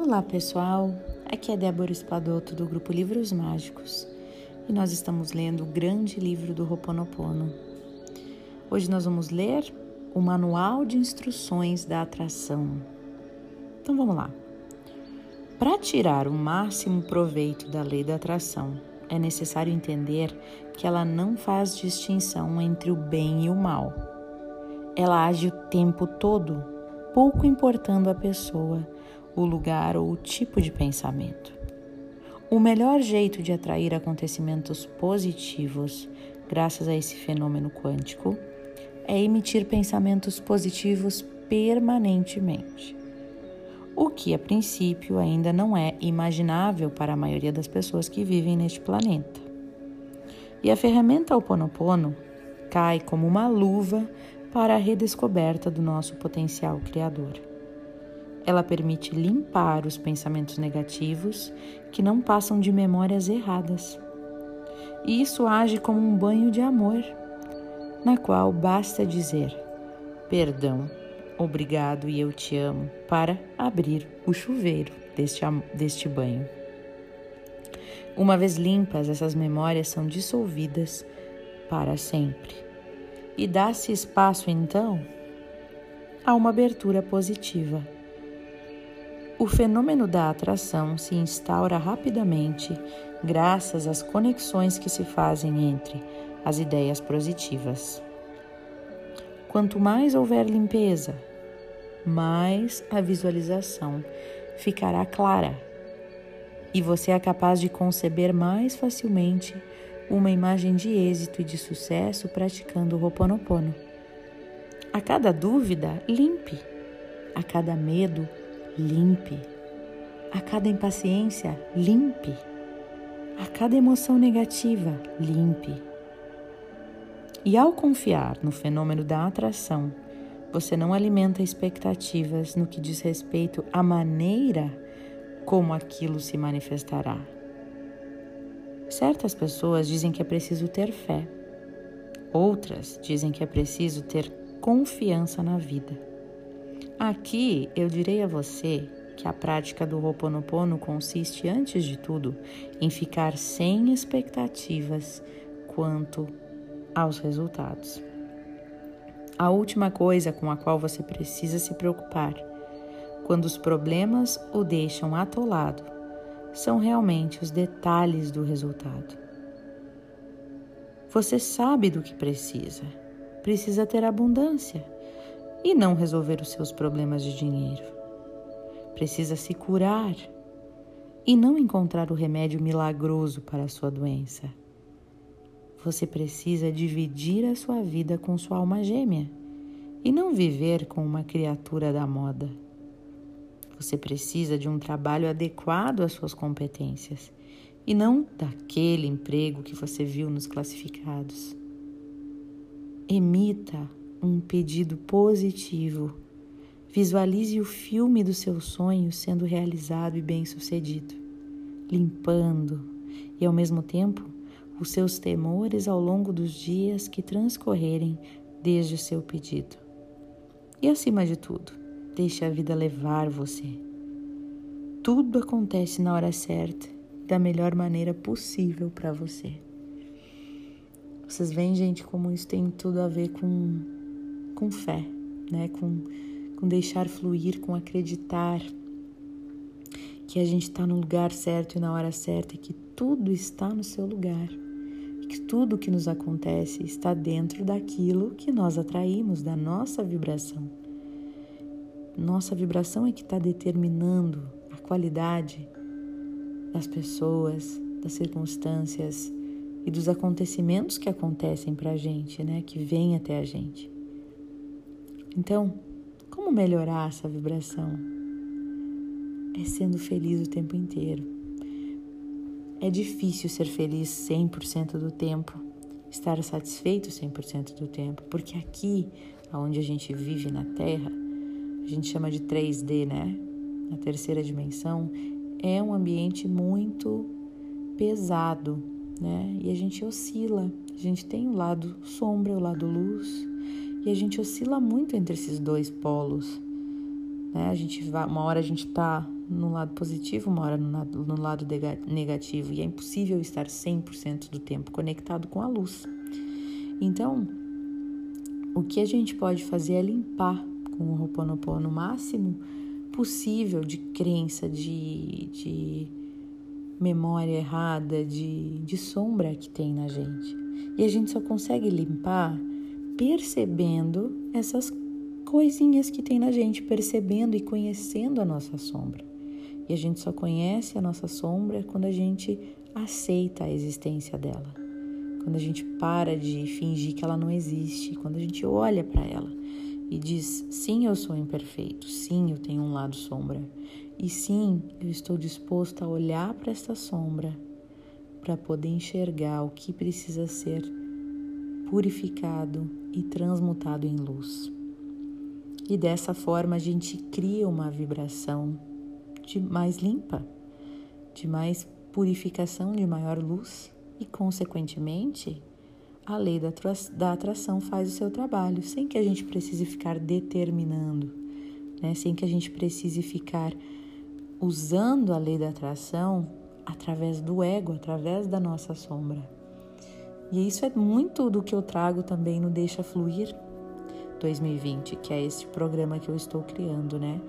Olá pessoal, aqui é Débora Espadoto do grupo Livros Mágicos e nós estamos lendo o grande livro do Roponopono. Hoje nós vamos ler o Manual de Instruções da Atração. Então vamos lá. Para tirar o máximo proveito da lei da atração, é necessário entender que ela não faz distinção entre o bem e o mal. Ela age o tempo todo, pouco importando a pessoa o lugar ou o tipo de pensamento. O melhor jeito de atrair acontecimentos positivos, graças a esse fenômeno quântico, é emitir pensamentos positivos permanentemente. O que, a princípio, ainda não é imaginável para a maioria das pessoas que vivem neste planeta. E a ferramenta Oponopono cai como uma luva para a redescoberta do nosso potencial criador. Ela permite limpar os pensamentos negativos que não passam de memórias erradas. E isso age como um banho de amor, na qual basta dizer perdão, obrigado e eu te amo para abrir o chuveiro deste, deste banho. Uma vez limpas, essas memórias são dissolvidas para sempre. E dá-se espaço então a uma abertura positiva o fenômeno da atração se instaura rapidamente graças às conexões que se fazem entre as ideias positivas. Quanto mais houver limpeza, mais a visualização ficará clara e você é capaz de conceber mais facilmente uma imagem de êxito e de sucesso praticando o Ho'oponopono. A cada dúvida, limpe. A cada medo, limpe. A cada impaciência, limpe. A cada emoção negativa, limpe. E ao confiar no fenômeno da atração, você não alimenta expectativas no que diz respeito à maneira como aquilo se manifestará. Certas pessoas dizem que é preciso ter fé, outras dizem que é preciso ter confiança na vida. Aqui eu direi a você que a prática do Ho'oponopono consiste, antes de tudo, em ficar sem expectativas quanto aos resultados. A última coisa com a qual você precisa se preocupar quando os problemas o deixam atolado são realmente os detalhes do resultado. Você sabe do que precisa. Precisa ter abundância e não resolver os seus problemas de dinheiro. Precisa se curar e não encontrar o remédio milagroso para a sua doença. Você precisa dividir a sua vida com sua alma gêmea e não viver com uma criatura da moda. Você precisa de um trabalho adequado às suas competências e não daquele emprego que você viu nos classificados. Emita um pedido positivo. Visualize o filme dos seus sonhos sendo realizado e bem-sucedido, limpando e ao mesmo tempo os seus temores ao longo dos dias que transcorrerem desde o seu pedido. E acima de tudo, deixe a vida levar você. Tudo acontece na hora certa, da melhor maneira possível para você. Vocês veem, gente, como isso tem tudo a ver com com fé, né? com, com deixar fluir, com acreditar que a gente está no lugar certo e na hora certa, e que tudo está no seu lugar, que tudo que nos acontece está dentro daquilo que nós atraímos, da nossa vibração. Nossa vibração é que está determinando a qualidade das pessoas, das circunstâncias e dos acontecimentos que acontecem para a gente, né? Que vêm até a gente. Então, como melhorar essa vibração? É sendo feliz o tempo inteiro. É difícil ser feliz 100% do tempo, estar satisfeito 100% do tempo, porque aqui, onde a gente vive na Terra, a gente chama de 3D, né? Na terceira dimensão, é um ambiente muito pesado, né? E a gente oscila. A gente tem o lado sombra, o lado luz, e a gente oscila muito entre esses dois polos. Né? A gente vai, uma hora a gente está no lado positivo, uma hora no lado, no lado negativo, e é impossível estar 100% do tempo conectado com a luz. Então, o que a gente pode fazer é limpar com o Ho'oponopono o máximo possível de crença, de, de memória errada, de, de sombra que tem na gente. E a gente só consegue limpar percebendo essas coisinhas que tem na gente, percebendo e conhecendo a nossa sombra. E a gente só conhece a nossa sombra quando a gente aceita a existência dela. Quando a gente para de fingir que ela não existe, quando a gente olha para ela e diz: sim, eu sou imperfeito, sim, eu tenho um lado sombra, e sim, eu estou disposto a olhar para esta sombra para poder enxergar o que precisa ser purificado e transmutado em luz. E dessa forma a gente cria uma vibração de mais limpa, de mais purificação, de maior luz e, consequentemente, a lei da atração faz o seu trabalho, sem que a gente precise ficar determinando, né? sem que a gente precise ficar usando a lei da atração através do ego, através da nossa sombra. E isso é muito do que eu trago também no Deixa Fluir 2020, que é esse programa que eu estou criando, né?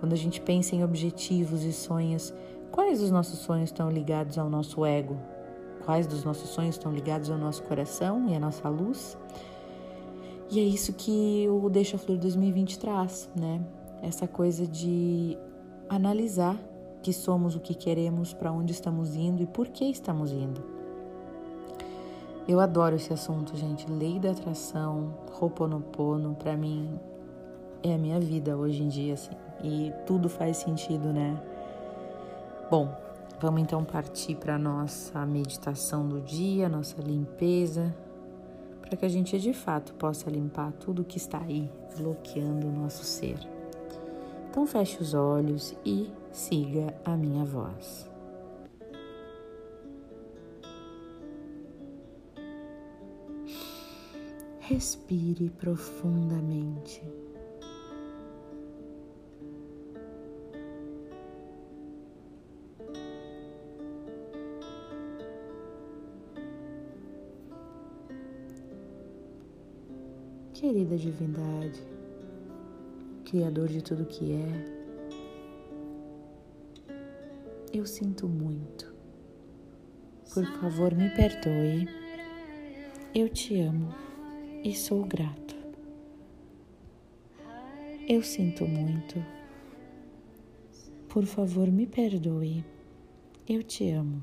Quando a gente pensa em objetivos e sonhos, quais dos nossos sonhos estão ligados ao nosso ego? Quais dos nossos sonhos estão ligados ao nosso coração e à nossa luz? E é isso que o Deixa Flor 2020 traz, né? Essa coisa de analisar que somos o que queremos, para onde estamos indo e por que estamos indo. Eu adoro esse assunto, gente. Lei da atração, Ho'oponopono, para mim é a minha vida hoje em dia, assim. E tudo faz sentido, né? Bom, vamos então partir para nossa meditação do dia, nossa limpeza, para que a gente de fato possa limpar tudo que está aí bloqueando o nosso ser. Então feche os olhos e siga a minha voz. Respire profundamente. Querida Divindade, Criador de tudo que é, eu sinto muito. Por favor, me perdoe. Eu te amo e sou grato. Eu sinto muito. Por favor, me perdoe. Eu te amo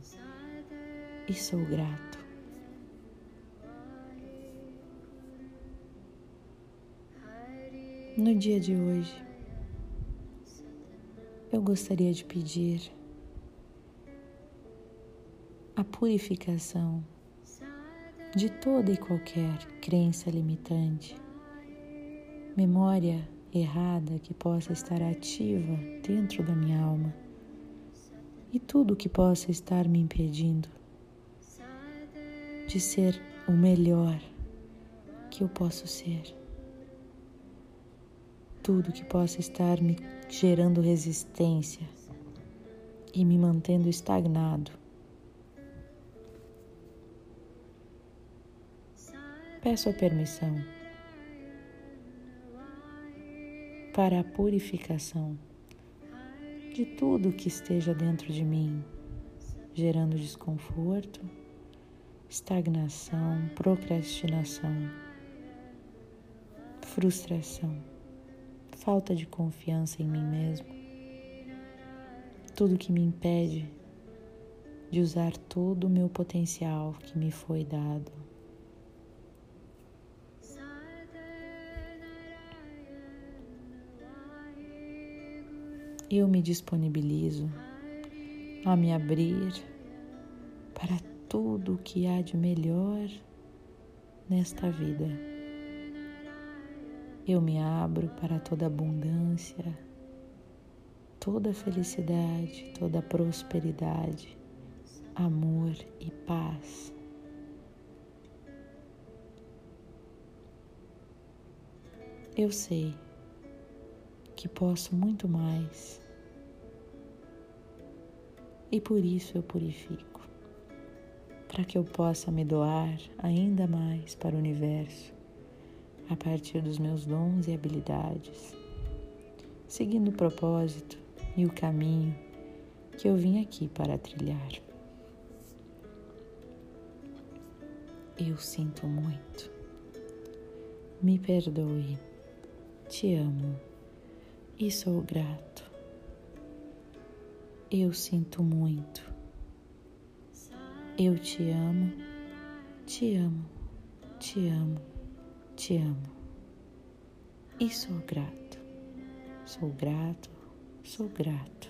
e sou grato. No dia de hoje, eu gostaria de pedir a purificação de toda e qualquer crença limitante, memória errada que possa estar ativa dentro da minha alma. E tudo que possa estar me impedindo de ser o melhor que eu posso ser. Tudo que possa estar me gerando resistência e me mantendo estagnado peço permissão para a purificação de tudo que esteja dentro de mim, gerando desconforto, estagnação, procrastinação, frustração, falta de confiança em mim mesmo, tudo que me impede de usar todo o meu potencial que me foi dado eu me disponibilizo a me abrir para tudo o que há de melhor nesta vida. Eu me abro para toda abundância, toda felicidade, toda prosperidade, amor e paz. Eu sei que posso muito mais e por isso eu purifico, para que eu possa me doar ainda mais para o universo a partir dos meus dons e habilidades, seguindo o propósito e o caminho que eu vim aqui para trilhar. Eu sinto muito. Me perdoe. Te amo e sou grato. Eu sinto muito. Eu te amo, te amo, te amo, te amo. E sou grato. Sou grato, sou grato,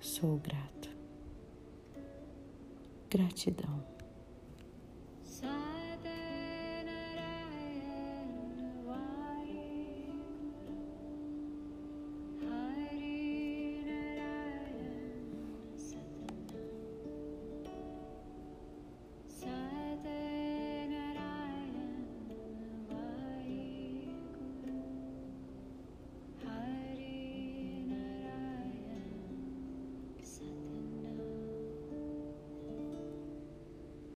sou grato. Gratidão.